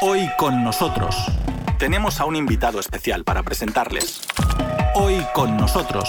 Hoy con nosotros tenemos a un invitado especial para presentarles. Hoy con nosotros.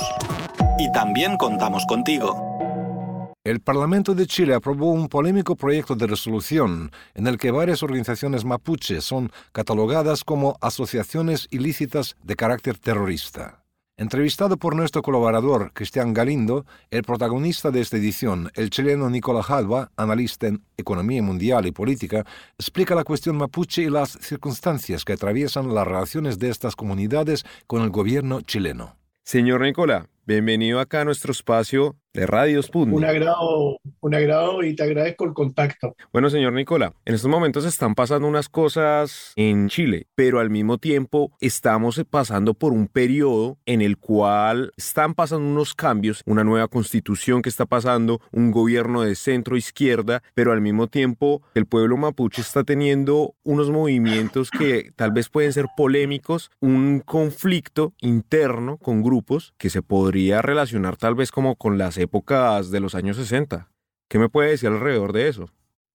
Y también contamos contigo. El Parlamento de Chile aprobó un polémico proyecto de resolución en el que varias organizaciones mapuche son catalogadas como asociaciones ilícitas de carácter terrorista. Entrevistado por nuestro colaborador Cristian Galindo, el protagonista de esta edición, el chileno Nicolás Jalva, analista en economía mundial y política, explica la cuestión mapuche y las circunstancias que atraviesan las relaciones de estas comunidades con el gobierno chileno. Señor Nicolás, bienvenido acá a nuestro espacio de Radios Un agrado, un agrado y te agradezco el contacto. Bueno, señor Nicola, en estos momentos están pasando unas cosas en Chile, pero al mismo tiempo estamos pasando por un periodo en el cual están pasando unos cambios, una nueva constitución que está pasando, un gobierno de centro izquierda, pero al mismo tiempo el pueblo mapuche está teniendo unos movimientos que tal vez pueden ser polémicos, un conflicto interno con grupos que se podría relacionar tal vez como con las épocas de los años 60. ¿Qué me puede decir alrededor de eso?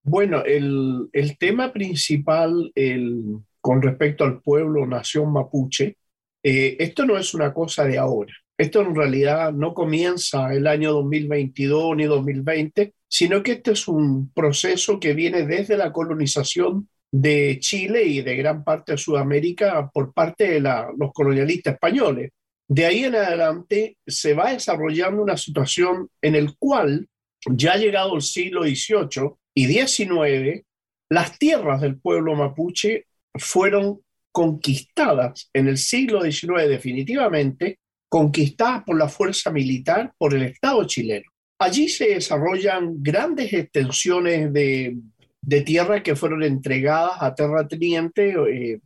Bueno, el, tema principal el, con respecto al pueblo, nación mapuche, eh, esto no es una cosa de ahora. Esto en realidad no comienza el año 2022 ni 2020, sino que este es un proceso que viene desde la colonización de Chile y de gran parte de Sudamérica por parte de los colonialistas españoles. De ahí en adelante se va desarrollando una situación en el cual, ya llegado el siglo XVIII y XIX, las tierras del pueblo mapuche fueron conquistadas en el siglo XIX definitivamente, conquistadas por la fuerza militar, por el Estado chileno. Allí se desarrollan grandes extensiones de, tierra que fueron entregadas a terratenientes, eh,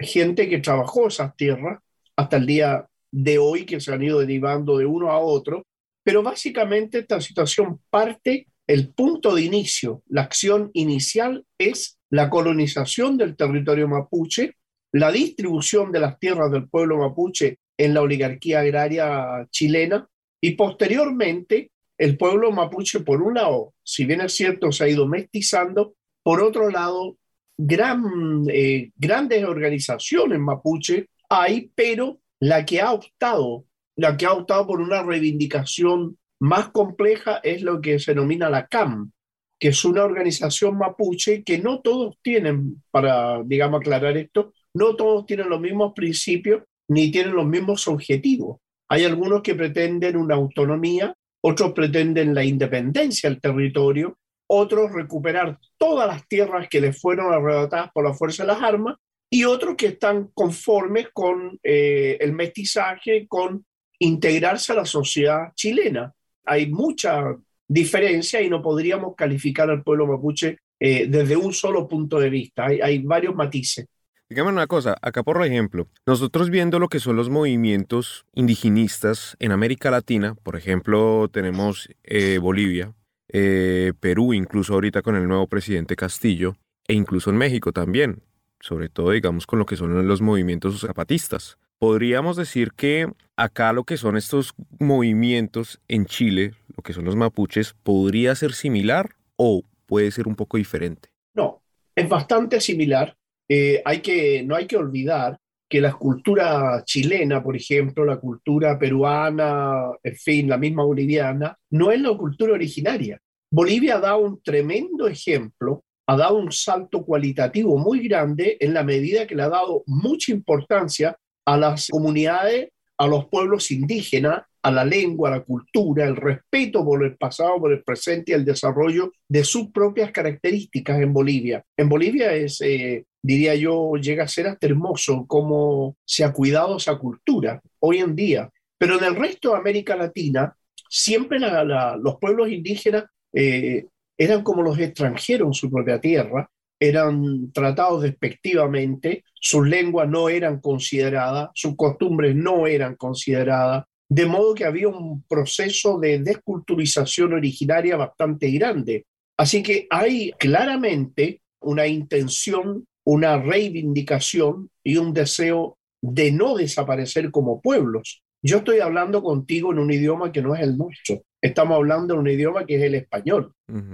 gente que trabajó esas tierras hasta el día de hoy que se han ido derivando de uno a otro, pero básicamente esta situación parte, el punto de inicio, la acción inicial es la colonización del territorio mapuche, la distribución de las tierras del pueblo mapuche en la oligarquía agraria chilena y posteriormente el pueblo mapuche, por un lado, si bien es cierto, se ha ido mestizando, por otro lado, gran, eh, grandes organizaciones mapuche hay, pero la que ha optado, la que ha optado por una reivindicación más compleja es lo que se denomina la CAM, que es una organización mapuche que no todos tienen, para, digamos, aclarar esto, no todos tienen los mismos principios ni tienen los mismos objetivos. Hay algunos que pretenden una autonomía, otros pretenden la independencia del territorio, otros recuperar todas las tierras que les fueron arrebatadas por la fuerza de las armas y otros que están conformes con eh, el mestizaje, con integrarse a la sociedad chilena. Hay mucha diferencia y no podríamos calificar al pueblo mapuche eh, desde un solo punto de vista. Hay, varios matices. Dígame una cosa, acá por ejemplo, nosotros viendo lo que son los movimientos indigenistas en América Latina, por ejemplo, tenemos eh, Bolivia, Perú, incluso ahorita con el nuevo presidente Castillo, e incluso en México también sobre todo digamos con lo que son los movimientos zapatistas. Podríamos decir que acá lo que son estos movimientos en Chile, lo que son los mapuches, podría ser similar o puede ser un poco diferente. No, es bastante similar. Eh, hay que, no hay que olvidar que la cultura chilena, por ejemplo, la cultura peruana, en fin, la misma boliviana, no es la cultura originaria. Bolivia da un tremendo ejemplo ha dado un salto cualitativo muy grande en la medida que le ha dado mucha importancia a las comunidades, a los pueblos indígenas, a la lengua, a la cultura, el respeto por el pasado, por el presente y el desarrollo de sus propias características en Bolivia. En Bolivia es, eh, diría yo, llega a ser hasta hermoso cómo se ha cuidado esa cultura hoy en día. Pero en el resto de América Latina, siempre los pueblos indígenas eh, eran como los extranjeros en su propia tierra, eran tratados despectivamente, sus lenguas no eran consideradas, sus costumbres no eran consideradas, de modo que había un proceso de desculturización originaria bastante grande. Así que hay claramente una intención, una reivindicación y un deseo de no desaparecer como pueblos. Yo estoy hablando contigo en un idioma que no es el nuestro. Estamos hablando de un idioma que es el español.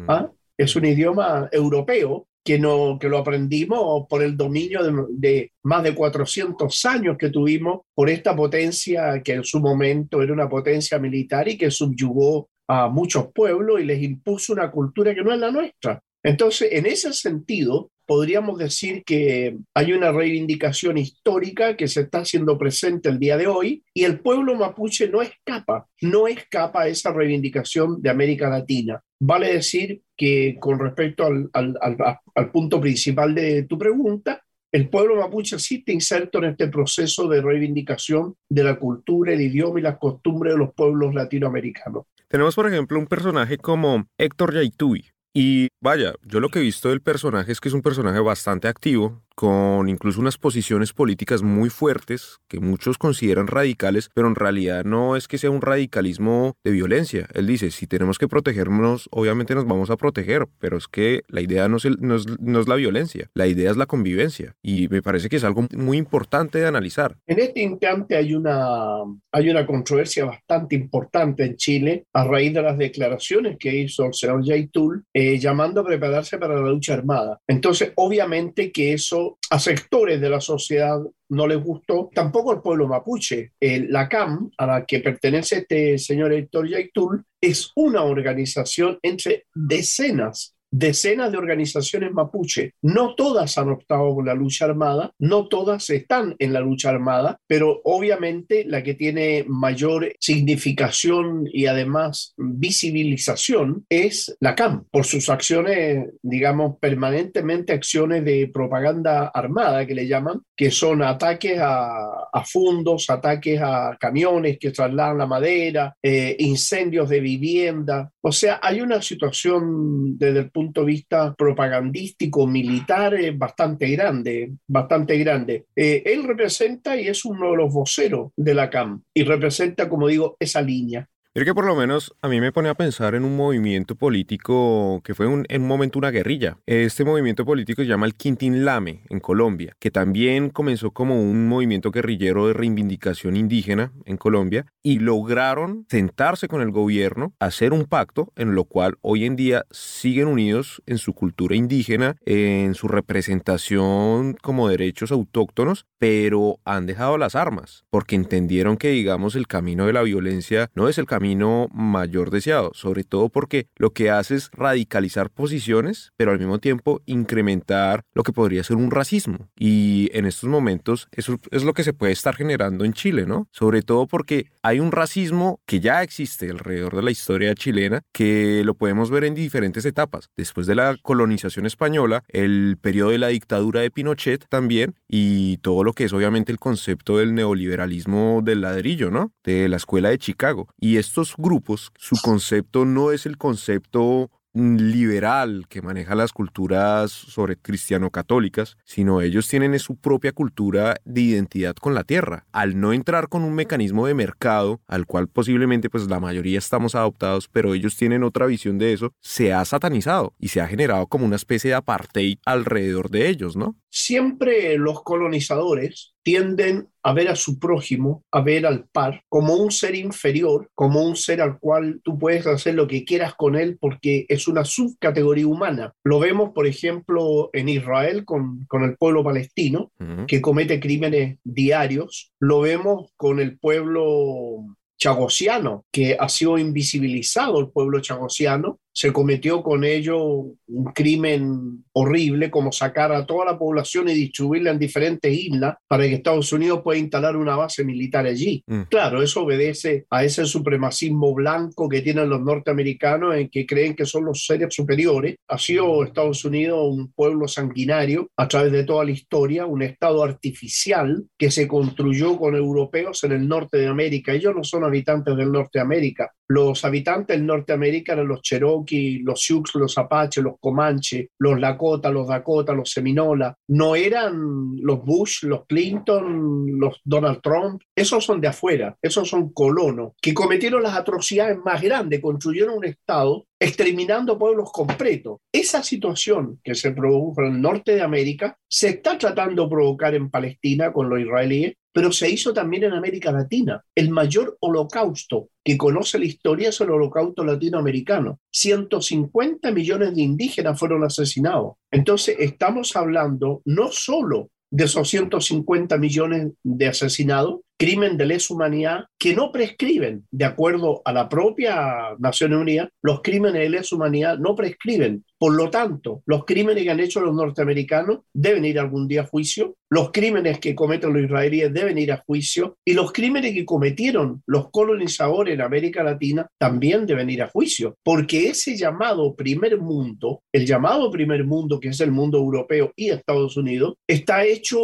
¿ah? Es un idioma europeo que, no, que lo aprendimos por el dominio de, de, más de 400 años que tuvimos por esta potencia que en su momento era una potencia militar y que subyugó a muchos pueblos y les impuso una cultura que no es la nuestra. Entonces, en ese sentido, podríamos decir que hay una reivindicación histórica que se está haciendo presente el día de hoy y el pueblo mapuche no escapa, no escapa a esa reivindicación de América Latina. Vale decir que con respecto al, punto principal de tu pregunta, el pueblo mapuche sí está inserto en este proceso de reivindicación de la cultura, el idioma y las costumbres de los pueblos latinoamericanos. Tenemos, por ejemplo, un personaje como Héctor Yaituy, y vaya, yo lo que he visto del personaje es que es un personaje bastante activo, con incluso unas posiciones políticas muy fuertes que muchos consideran radicales, pero en realidad no es que sea un radicalismo de violencia. Él dice, si tenemos que protegernos, obviamente nos vamos a proteger, pero es que la idea no es, no es, la violencia, la idea es la convivencia. Y me parece que es algo muy importante de analizar. En este instante hay una, hay una controversia bastante importante en Chile a raíz de las declaraciones que hizo el señor Jay Tull eh, llamando a prepararse para la lucha armada. Entonces, obviamente que eso a sectores de la sociedad no les gustó, tampoco al pueblo mapuche. la CAM, a la que pertenece este señor Héctor Yaitul, es una organización entre decenas decenas de organizaciones mapuche. No todas han optado por la lucha armada, no todas están en la lucha armada, pero obviamente la que tiene mayor significación y además visibilización es la CAM, por sus acciones, digamos, permanentemente acciones de propaganda armada que le llaman, que son ataques a, a fundos, ataques a camiones que trasladan la madera, eh, incendios de vivienda. O sea, hay una situación desde el punto punto de vista propagandístico, militar, bastante grande, bastante grande. Eh, él representa y es uno de los voceros de la CAM y representa, como digo, esa línea. Creo que por lo menos a mí me pone a pensar en un movimiento político que fue en un momento una guerrilla. Este movimiento político se llama el Quintín Lame en Colombia, que también comenzó como un movimiento guerrillero de reivindicación indígena en Colombia y lograron sentarse con el gobierno, hacer un pacto en lo cual hoy en día siguen unidos en su cultura indígena, en su representación como derechos autóctonos, pero han dejado las armas porque entendieron que digamos el camino de la violencia no es el camino mayor deseado, sobre todo porque lo que hace es radicalizar posiciones, pero al mismo tiempo incrementar lo que podría ser un racismo. Y en estos momentos eso es lo que se puede estar generando en Chile, ¿no? Sobre todo porque hay un racismo que ya existe alrededor de la historia chilena, que lo podemos ver en diferentes etapas. Después de la colonización española, el periodo de la dictadura de Pinochet también, y todo lo que es obviamente el concepto del neoliberalismo del ladrillo, ¿no? De la escuela de Chicago. Y esto estos grupos, su concepto no es el concepto liberal que maneja las culturas sobre cristiano-católicas, sino ellos tienen su propia cultura de identidad con la tierra. Al no entrar con un mecanismo de mercado, al cual posiblemente pues la mayoría estamos adoptados, pero ellos tienen otra visión de eso, se ha satanizado y se ha generado como una especie de apartheid alrededor de ellos, ¿no? Siempre los colonizadores tienden a ver a su prójimo, a ver al par, como un ser inferior, como un ser al cual tú puedes hacer lo que quieras con él porque es una subcategoría humana. Lo vemos, por ejemplo, en Israel con, con el pueblo palestino, que comete crímenes diarios. Lo vemos con el pueblo chagosiano, que ha sido invisibilizado el pueblo chagosiano, se cometió con ello un crimen horrible como sacar a toda la población y distribuirla en diferentes islas para que Estados Unidos pueda instalar una base militar allí. Mm. Claro, eso obedece a ese supremacismo blanco que tienen los norteamericanos en que creen que son los seres superiores. Ha sido Estados Unidos un pueblo sanguinario a través de toda la historia, un estado artificial que se construyó con europeos en el norte de América. Ellos no son habitantes del norte de América, los habitantes del eran los Cherokee, los Sioux, los Apache, los Comanche, los Lakota, los Dakota, los Seminola. No eran los Bush, los Clinton, los Donald Trump. Esos son de afuera, esos son colonos que cometieron las atrocidades más grandes, construyeron un Estado exterminando pueblos completos. Esa situación que se produjo en el norte de América se está tratando de provocar en Palestina con los israelíes, pero se hizo también en América Latina. El mayor holocausto que conoce la historia es el holocausto latinoamericano. 150 millones de indígenas fueron asesinados. Entonces, estamos hablando no solo de esos 150 millones de asesinados, crimen de lesa humanidad que no prescriben, de acuerdo a la propia Naciones Unidas, los crímenes de lesa humanidad no prescriben. Por lo tanto, los crímenes que han hecho los norteamericanos deben ir algún día a juicio, los crímenes que cometen los israelíes deben ir a juicio y los crímenes que cometieron los colonizadores en América Latina también deben ir a juicio, porque ese llamado primer mundo, el llamado primer mundo que es el mundo europeo y Estados Unidos, está hecho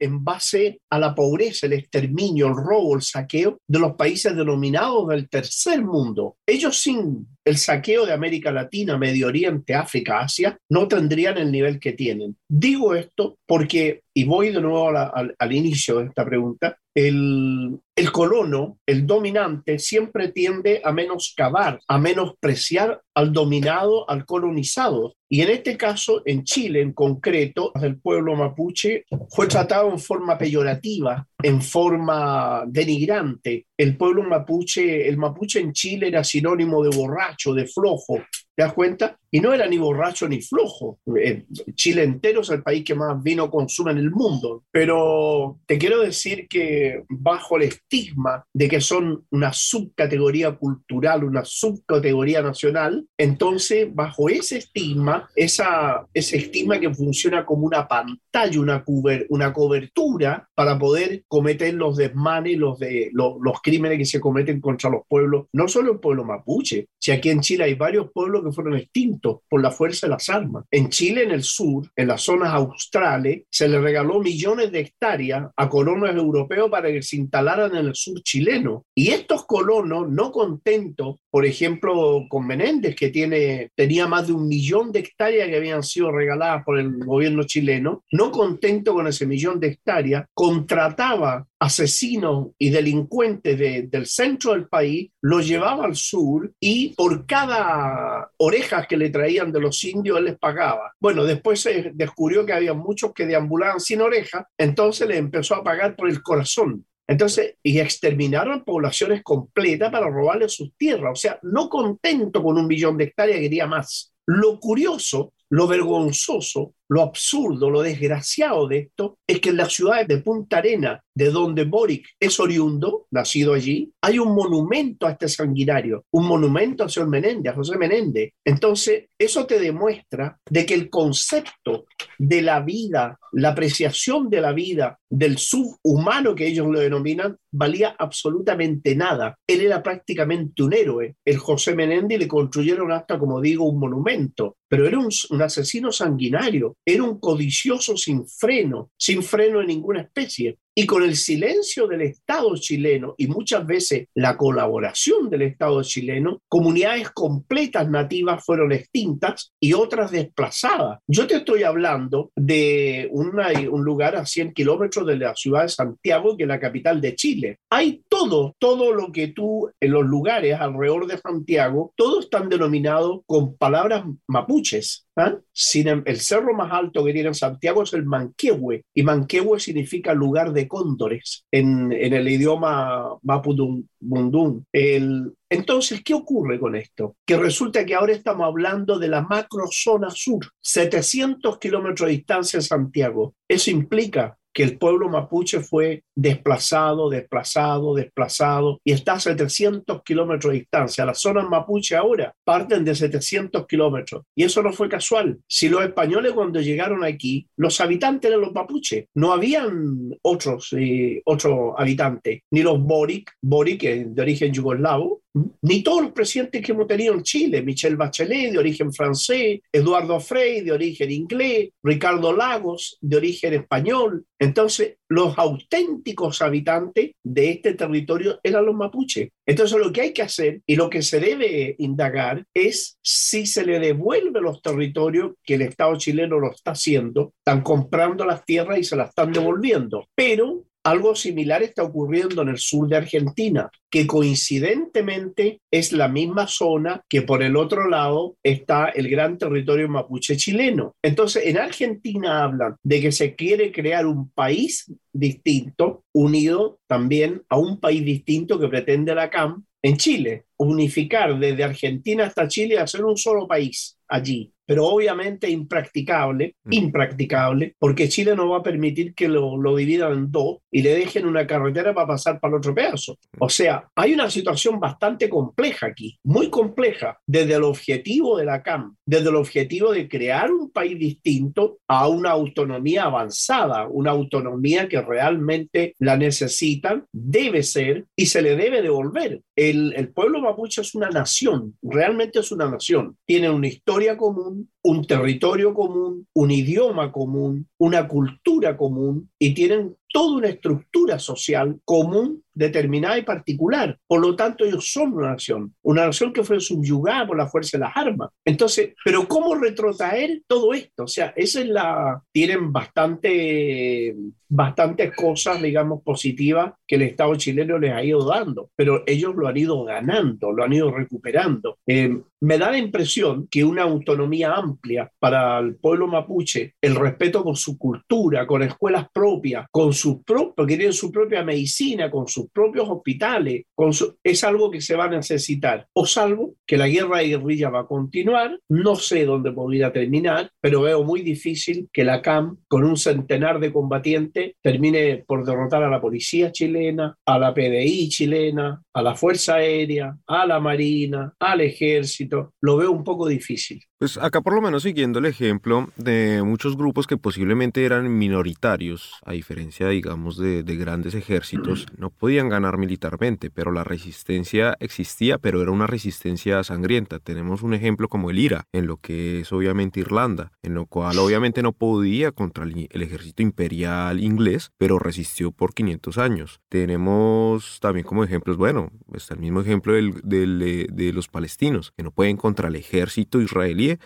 en base a la pobreza, el exterminio, el robo, el saqueo de los países denominados del tercer mundo. Ellos sin el saqueo de América Latina, Medio Oriente, África, Asia, no tendrían el nivel que tienen. Digo esto porque, y voy de nuevo al inicio de esta pregunta, el, el, colono, el dominante, siempre tiende a menoscabar, a menospreciar al dominado, al colonizado. Y en este caso, en Chile en concreto, el pueblo mapuche fue tratado en forma peyorativa, en forma denigrante. El pueblo mapuche, el mapuche en Chile era sinónimo de borracho, de flojo, ¿Te das cuenta? Y no era ni borracho ni flojo. Eh, Chile entero es el país que más vino consume en el mundo. Pero te quiero decir que bajo el estigma de que son una subcategoría cultural, una subcategoría nacional, entonces bajo ese estigma, esa, ese estigma que funciona como una pantalla, una, una cobertura para poder cometer los desmanes, los, de, los, los crímenes que se cometen contra los pueblos, no solo el pueblo mapuche, si aquí en Chile hay varios pueblos que fueron extintos por la fuerza de las armas. En Chile, en el sur, en las zonas australes, se le regaló millones de hectáreas a colonos europeos para que se instalaran en el sur chileno. Y estos colonos, no contentos, por ejemplo, con Menéndez, que tiene, tenía más de un millón de hectáreas que habían sido regaladas por el gobierno chileno, no contento con ese millón de hectáreas, contrataba asesinos y delincuentes del centro del país, los llevaba al sur y por cada orejas que le traían de los indios él les pagaba. Bueno, después se descubrió que había muchos que deambulaban sin orejas, entonces le empezó a pagar por el corazón. Entonces, y exterminaron poblaciones completas para robarle sus tierras. O sea, no contento con un millón de hectáreas, quería más. Lo curioso, lo vergonzoso, lo absurdo, lo desgraciado de esto es que en la ciudad de Punta Arena, de donde Boric es oriundo, nacido allí, hay un monumento a este sanguinario, un monumento a señor Menéndez, a José Menéndez. Entonces, eso te demuestra de que el concepto de la vida, la apreciación de la vida, del subhumano que ellos lo denominan, valía absolutamente nada. Él era prácticamente un héroe. El José Menéndez le construyeron hasta, como digo, un monumento, pero era un, un asesino sanguinario era un codicioso sin freno, sin freno en ninguna especie. Y con el silencio del Estado chileno y muchas veces la colaboración del Estado chileno, comunidades completas nativas fueron extintas y otras desplazadas. Yo te estoy hablando de un lugar a 100 kilómetros de la ciudad de Santiago, que es la capital de Chile. Hay todo, todo lo que tú en los lugares alrededor de Santiago, todos están denominados con palabras mapuches. ¿ah? Sin em, el cerro más alto que tiene Santiago es el Manquehue, y Manquehue significa lugar de cóndores en, el idioma Mapudungun. El, entonces, ¿qué ocurre con esto? Que resulta que ahora estamos hablando de la macrozona sur, 700 kilómetros de distancia de Santiago. Eso implica que el pueblo mapuche fue desplazado, desplazado, desplazado y está a 700 kilómetros de distancia. Las zonas mapuche ahora parten de 700 kilómetros y eso no fue casual. Si los españoles cuando llegaron aquí, los habitantes eran los mapuche, no habían otros, eh, otros habitantes, ni los boric, boric de origen yugoslavo, ni todos los presidentes que hemos tenido en Chile, Michel Bachelet de origen francés, Eduardo Frei de origen inglés, Ricardo Lagos de origen español. Entonces, los auténticos habitantes de este territorio eran los mapuches. Entonces, lo que hay que hacer y lo que se debe indagar es si se le devuelve los territorios que el Estado chileno lo está haciendo, están comprando las tierras y se las están devolviendo. Pero Algo similar está ocurriendo en el sur de Argentina, que coincidentemente es la misma zona que por el otro lado está el gran territorio mapuche chileno. Entonces, en Argentina hablan de que se quiere crear un país distinto, unido también a un país distinto que pretende la CAM en Chile, unificar desde Argentina hasta Chile y hacer un solo país allí pero obviamente impracticable, mm. impracticable, porque Chile no va a permitir que lo, lo, dividan en dos y le dejen una carretera para pasar para el otro pedazo. Mm. O sea, hay una situación bastante compleja aquí, muy compleja, desde el objetivo de la CAM, desde el objetivo de crear un país distinto a una autonomía avanzada, una autonomía que realmente la necesitan, debe ser y se le debe devolver. El, pueblo mapuche es una nación, realmente es una nación, tiene una historia común, un territorio común, un idioma común, una cultura común y tienen toda una estructura social común, determinada y particular. Por lo tanto, ellos son una nación, una nación que fue subyugada por la fuerza de las armas. Entonces, pero ¿cómo retrotraer todo esto? O sea, esa es la... Tienen bastante, bastantes cosas, digamos, positivas que el Estado chileno les ha ido dando, pero ellos lo han ido ganando, lo han ido recuperando. Eh, me da la impresión que una autonomía amplia para el pueblo mapuche, el respeto con su cultura, con escuelas propias, con sus porque tienen su propia medicina, con sus propios hospitales, con es algo que se va a necesitar. O salvo que la guerra de guerrilla va a continuar, no sé dónde podría terminar, pero veo muy difícil que la CAM, con un centenar de combatientes, termine por derrotar a la policía chilena, a la PDI chilena, a la Fuerza Aérea, a la Marina, al Ejército. Lo veo un poco difícil. Pues acá por lo menos siguiendo el ejemplo de muchos grupos que posiblemente eran minoritarios, a diferencia, digamos, de, grandes ejércitos, no podían ganar militarmente, pero la resistencia existía, pero era una resistencia sangrienta. Tenemos un ejemplo como el IRA, en lo que es obviamente Irlanda, en lo cual obviamente no podía contra el, ejército imperial inglés, pero resistió por 500 años. Tenemos también como ejemplos, bueno, está el mismo ejemplo del, de los palestinos, que no pueden contra el ejército israelí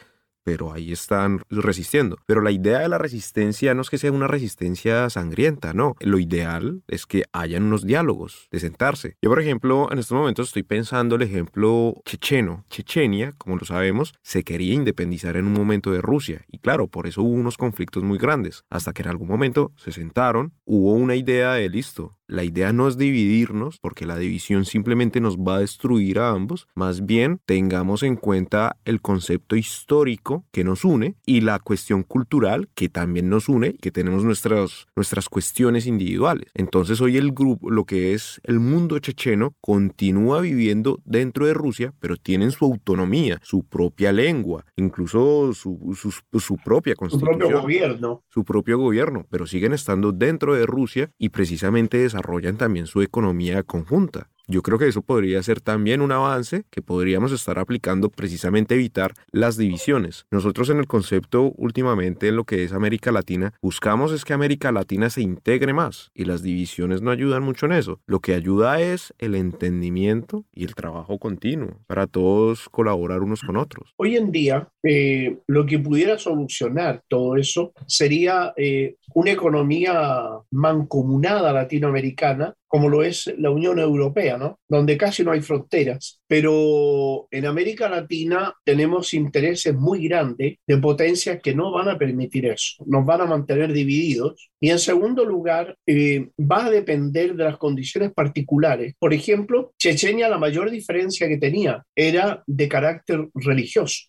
pero ahí están resistiendo. Pero la idea de la resistencia no es que sea una resistencia sangrienta, no. Lo ideal es que hayan unos diálogos, de sentarse. Yo, por ejemplo, en estos momentos estoy pensando el ejemplo checheno. Chechenia, como lo sabemos, se quería independizar en un momento de Rusia. Y claro, por eso hubo unos conflictos muy grandes. Hasta que en algún momento se sentaron, hubo una idea de listo, la idea no es dividirnos, porque la división simplemente nos va a destruir a ambos. Más bien, tengamos en cuenta el concepto histórico que nos une y la cuestión cultural que también nos une, que tenemos nuestras, nuestras cuestiones individuales. Entonces, hoy el grupo, lo que es el mundo checheno, continúa viviendo dentro de Rusia, pero tienen su autonomía, su propia lengua, incluso su, su propia constitución. Su propio gobierno. Su propio gobierno, pero siguen estando dentro de Rusia y precisamente desarrollan desarrollan también su economía conjunta. Yo creo que eso podría ser también un avance que podríamos estar aplicando precisamente evitar las divisiones. Nosotros en el concepto últimamente en lo que es América Latina buscamos es que América Latina se integre más y las divisiones no ayudan mucho en eso. Lo que ayuda es el entendimiento y el trabajo continuo para todos colaborar unos con otros. Hoy en día eh, lo que pudiera solucionar todo eso sería eh, una economía mancomunada latinoamericana como lo es la Unión Europea, ¿no? Donde casi no hay fronteras. Pero en América Latina tenemos intereses muy grandes de potencias que no van a permitir eso, nos van a mantener divididos. Y en segundo lugar, eh, va a depender de las condiciones particulares. Por ejemplo, Chechenia, la mayor diferencia que tenía era de carácter religioso.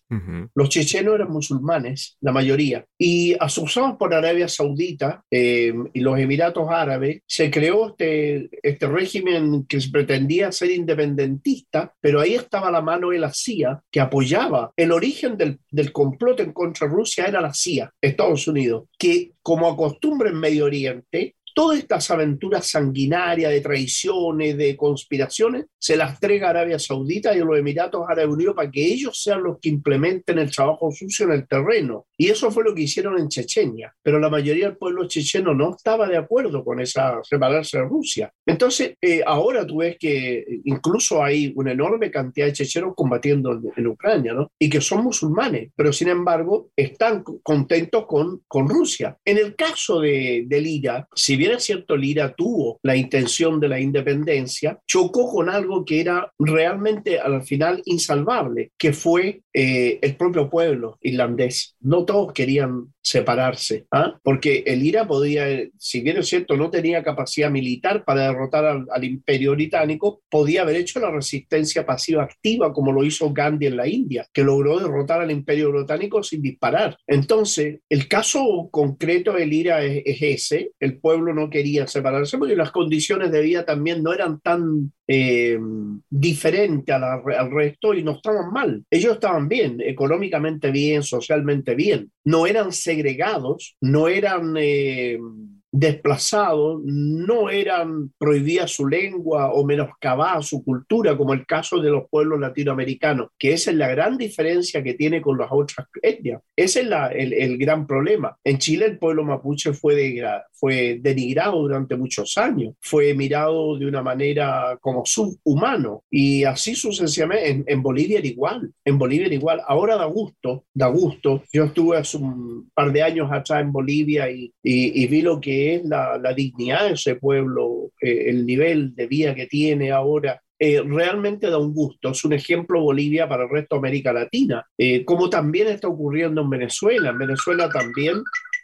Los chechenos eran musulmanes, la mayoría. Y asusados por Arabia Saudita eh, y los Emiratos Árabes, se creó este este régimen que pretendía ser independentista, pero ahí estaba la mano de la CIA que apoyaba. El origen del, del complot en contra de Rusia era la CIA, Estados Unidos, que como acostumbre en Medio Oriente, todas estas aventuras sanguinarias de traiciones, de conspiraciones, se las entrega Arabia Saudita y a los Emiratos Árabes Unidos para que ellos sean los que implementen el trabajo sucio en el terreno. Y eso fue lo que hicieron en Chechenia. Pero la mayoría del pueblo checheno no estaba de acuerdo con esa separarse de Rusia. Entonces, eh, ahora tú ves que incluso hay una enorme cantidad de chechenos combatiendo en, Ucrania, ¿no? Y que son musulmanes, pero sin embargo están contentos con, con Rusia. En el caso de, de Lira, si bien es cierto, el IRA tuvo la intención de la independencia, chocó con algo que era realmente al final insalvable, que fue eh, el propio pueblo irlandés. No todos querían separarse, ¿ah? porque el IRA podía, si bien es cierto, no tenía capacidad militar para derrotar al, imperio británico, podía haber hecho la resistencia pasiva activa como lo hizo Gandhi en la India, que logró derrotar al imperio británico sin disparar. Entonces, el caso concreto del IRA es, ese, el pueblo no quería separarse porque las condiciones de vida también no eran tan eh, diferentes al resto y no estaban mal. Ellos estaban bien, económicamente bien, socialmente bien, no eran segregados, no eran eh, desplazados, no eran prohibida su lengua o menoscabada su cultura, como el caso de los pueblos latinoamericanos, que esa es la gran diferencia que tiene con las otras etnias. Ese es el, gran problema. En Chile el pueblo mapuche fue, fue denigrado durante muchos años, fue mirado de una manera como subhumano y así sucesivamente. En, Bolivia era igual, en Bolivia era igual. Ahora da gusto, da gusto. Yo estuve hace un par de años atrás en Bolivia y, y vi lo que es la, dignidad de ese pueblo, eh, el nivel de vida que tiene ahora, eh, realmente da un gusto. Es un ejemplo Bolivia para el resto de América Latina, eh, como también está ocurriendo en Venezuela. En Venezuela también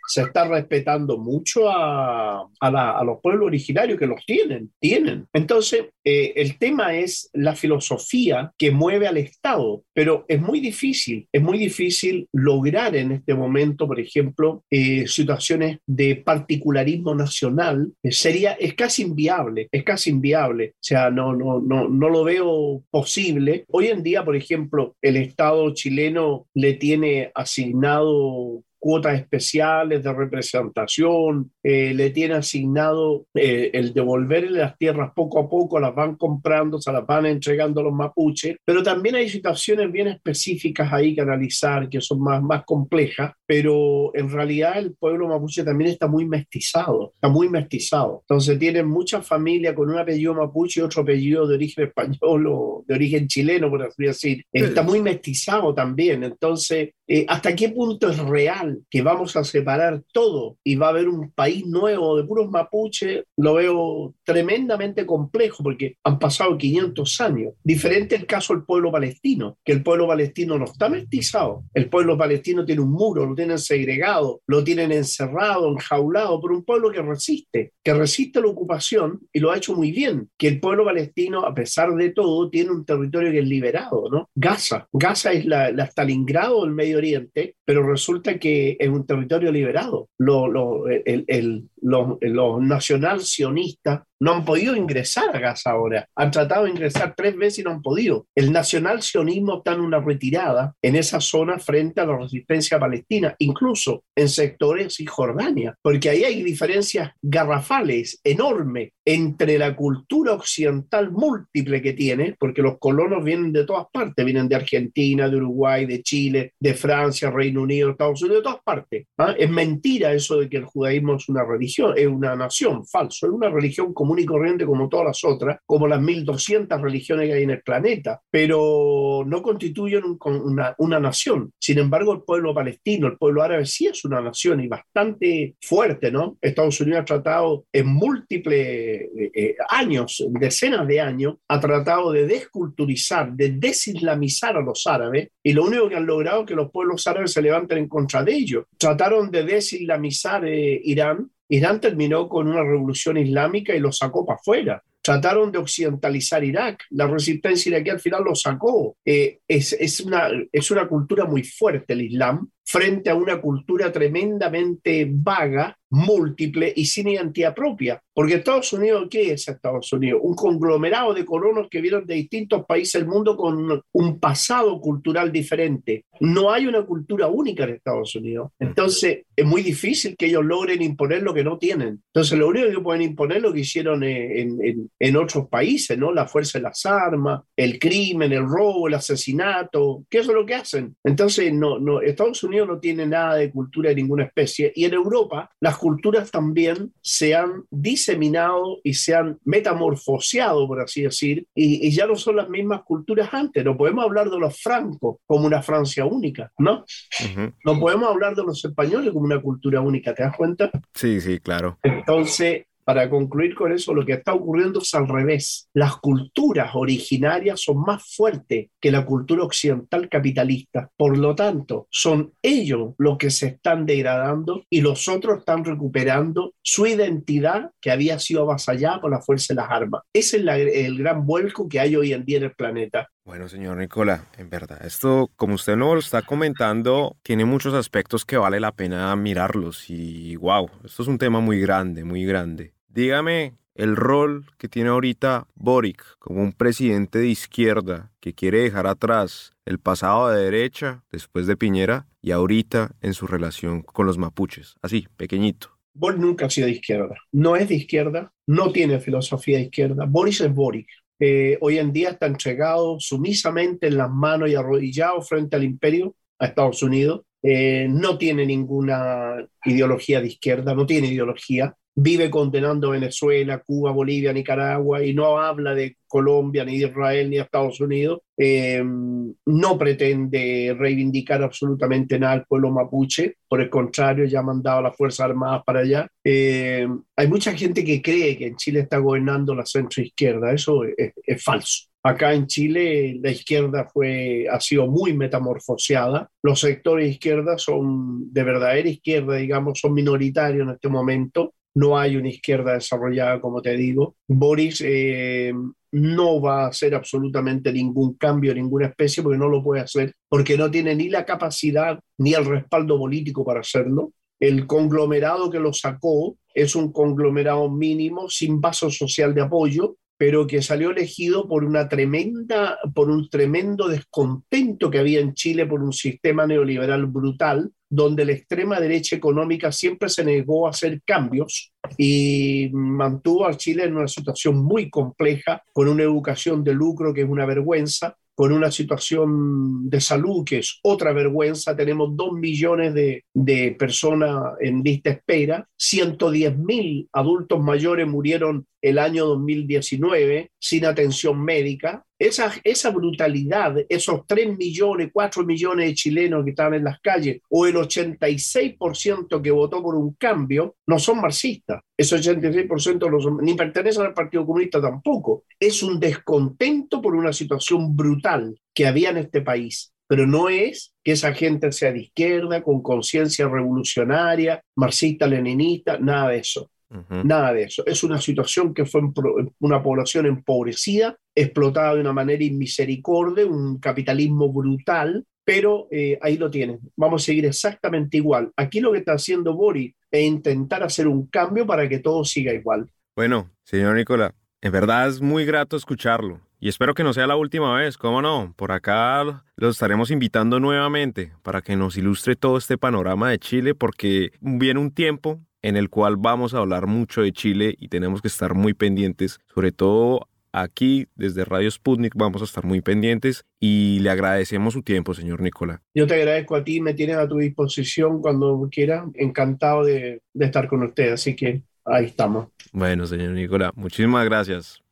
se está respetando mucho a, a, los pueblos originarios que los tienen, tienen. Entonces, eh, el tema es la filosofía que mueve al Estado, pero es muy difícil, es muy difícil lograr en este momento, por ejemplo, eh, situaciones de particularismo nacional. Eh, sería, es casi inviable, es casi inviable. O sea, no, no, no, no lo veo posible. Hoy en día, por ejemplo, el Estado chileno le tiene asignado cuotas especiales de representación, eh, le tiene asignado eh, el devolverle las tierras poco a poco, las van comprando, se las van entregando a los mapuches, pero también hay situaciones bien específicas ahí que analizar, que son más, más complejas, pero en realidad el pueblo mapuche también está muy mestizado, está muy mestizado. Entonces tienen muchas familias con un apellido mapuche y otro apellido de origen español o de origen chileno, por así decir. Está muy mestizado también. Entonces, eh, ¿hasta qué punto es real que vamos a separar todo y va a haber un país nuevo de puros mapuches? Lo veo tremendamente complejo porque han pasado 500 años. Diferente el caso del pueblo palestino, que el pueblo palestino no está mestizado. El pueblo palestino tiene un muro, lo tienen segregado, lo tienen encerrado, enjaulado, por un pueblo que resiste, que resiste la ocupación y lo ha hecho muy bien. Que el pueblo palestino, a pesar de todo, tiene un territorio que es liberado, ¿no? Gaza. Gaza es la, la Stalingrado del Medio Oriente, pero resulta que es un territorio liberado. Lo, lo, el, el, los, los nacional sionistas no han podido ingresar a Gaza ahora. Han tratado de ingresar tres veces y no han podido. El nacional sionismo está en una retirada en esa zona frente a la resistencia palestina, incluso en sectores y Jordania, porque ahí hay diferencias garrafales enormes entre la cultura occidental múltiple que tiene, porque los colonos vienen de todas partes, vienen de Argentina, de Uruguay, de Chile, de Francia, Reino Unido, Estados Unidos, de todas partes. ¿ah? Es mentira eso de que el judaísmo es una religión, es una nación, falso, es una religión común y corriente como todas las otras, como las 1200 religiones que hay en el planeta, pero no constituyen una, una nación. Sin embargo, el pueblo palestino, el pueblo árabe sí es una nación y bastante fuerte, ¿no? Estados Unidos ha tratado en múltiples eh, eh, años, decenas de años, ha tratado de desculturizar, de desislamizar a los árabes y lo único que han logrado es que los pueblos árabes se levanten en contra de ellos. Trataron de desislamizar eh, Irán Irán terminó con una revolución islámica y lo sacó para afuera. Trataron de occidentalizar Irak. La resistencia iraquí al final lo sacó. es, es, una, es una cultura muy fuerte el Islam frente a una cultura tremendamente vaga, múltiple y sin identidad propia. Porque Estados Unidos, ¿qué es Estados Unidos? Un conglomerado de colonos que vienen de distintos países del mundo con un pasado cultural diferente. No hay una cultura única en Estados Unidos. Entonces, es muy difícil que ellos logren imponer lo que no tienen. Entonces, lo único que pueden imponer es lo que hicieron en, en, en otros países, ¿no? La fuerza de las armas, el crimen, el robo, el asesinato, ¿qué es lo que hacen? Entonces, no, no, Estados Unidos no tiene nada de cultura de ninguna especie. Y en Europa las culturas también se han diseminado y se han metamorfoseado, por así decir, y, ya no son las mismas culturas antes. No podemos hablar de los francos como una Francia única, ¿no? No podemos hablar de los españoles como una cultura única, ¿te das cuenta? Sí, sí, claro. Entonces, para concluir con eso, lo que está ocurriendo es al revés. Las culturas originarias son más fuertes que la cultura occidental capitalista. Por lo tanto, son ellos los que se están degradando y los otros están recuperando su identidad que había sido avasallada por la fuerza de las armas. Ese es el gran vuelco que hay hoy en día en el planeta. Bueno, señor Nicola, en verdad, esto, como usted nos lo está comentando, tiene muchos aspectos que vale la pena mirarlos y wow, esto es un tema muy grande, muy grande. Dígame el rol que tiene ahorita Boric como un presidente de izquierda que quiere dejar atrás el pasado de derecha después de Piñera y ahorita en su relación con los mapuches. Así, pequeñito. Boric nunca ha sido de izquierda. No es de izquierda, no tiene filosofía de izquierda. Boris es Boric. Eh, hoy en día está entregado sumisamente en las manos y arrodillado frente al imperio, a Estados Unidos. Eh, no tiene ninguna ideología de izquierda, no tiene ideología vive condenando Venezuela, Cuba, Bolivia, Nicaragua y no habla de Colombia, ni de Israel, ni de Estados Unidos, eh, no pretende reivindicar absolutamente nada al pueblo mapuche, por el contrario, ya ha mandado a las Fuerzas Armadas para allá. Eh, hay mucha gente que cree que en Chile está gobernando la centroizquierda, eso es, es falso. Acá en Chile la izquierda fue, ha sido muy metamorfoseada. Los sectores de izquierda son de verdadera izquierda, digamos, son minoritarios en este momento no hay una izquierda desarrollada, como te digo. Boris eh, no va a hacer absolutamente ningún cambio, ninguna especie, porque no lo puede hacer, porque no tiene ni la capacidad ni el respaldo político para hacerlo. El conglomerado que lo sacó es un conglomerado mínimo, sin vaso social de apoyo, pero que salió elegido por una tremenda, por un tremendo descontento que había en Chile por un sistema neoliberal brutal, donde la extrema derecha económica siempre se negó a hacer cambios y mantuvo a Chile en una situación muy compleja, con una educación de lucro que es una vergüenza, con una situación de salud que es otra vergüenza. Tenemos dos millones de, de personas en lista espera, 110 mil adultos mayores murieron el año 2019 sin atención médica. Esa, esa brutalidad, esos 3 millones, 4 millones de chilenos que están en las calles o el 86% que votó por un cambio, no son marxistas. Ese 86% no son, ni pertenecen al Partido Comunista tampoco. Es un descontento por una situación brutal que había en este país pero no es que esa gente sea de izquierda, con conciencia revolucionaria, marxista-leninista, nada de eso. Nada de eso. Es una situación que fue una población empobrecida, explotada de una manera inmisericordia, un capitalismo brutal, pero eh, ahí lo tienen. Vamos a seguir exactamente igual. Aquí lo que está haciendo Boris es intentar hacer un cambio para que todo siga igual. Bueno, señor Nicola, en verdad es muy grato escucharlo. Y espero que no sea la última vez, ¿cómo no? Por acá lo estaremos invitando nuevamente para que nos ilustre todo este panorama de Chile, porque viene un tiempo en el cual vamos a hablar mucho de Chile y tenemos que estar muy pendientes, sobre todo aquí desde Radio Sputnik vamos a estar muy pendientes y le agradecemos su tiempo, señor Nicola. Yo te agradezco a ti, me tienes a tu disposición cuando quiera, encantado de, de estar con usted, así que ahí estamos. Bueno, señor Nicola, muchísimas gracias.